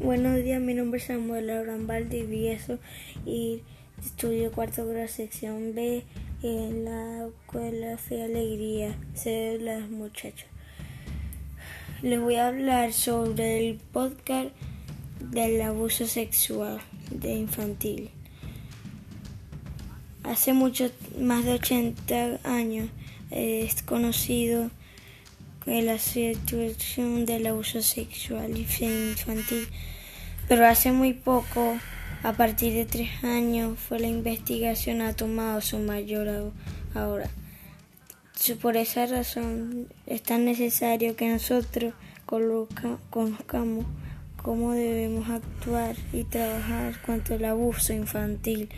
Buenos días, mi nombre es Samuel Abraham Valdivieso y estudio cuarto grado sección B en la escuela Fe Alegría, de los muchachos. Les voy a hablar sobre el podcast del abuso sexual de infantil. Hace mucho, más de 80 años, es conocido la situación del abuso sexual infantil, pero hace muy poco, a partir de tres años, fue la investigación ha tomado su mayor ahora. Por esa razón es tan necesario que nosotros conozcamos cómo debemos actuar y trabajar contra el abuso infantil.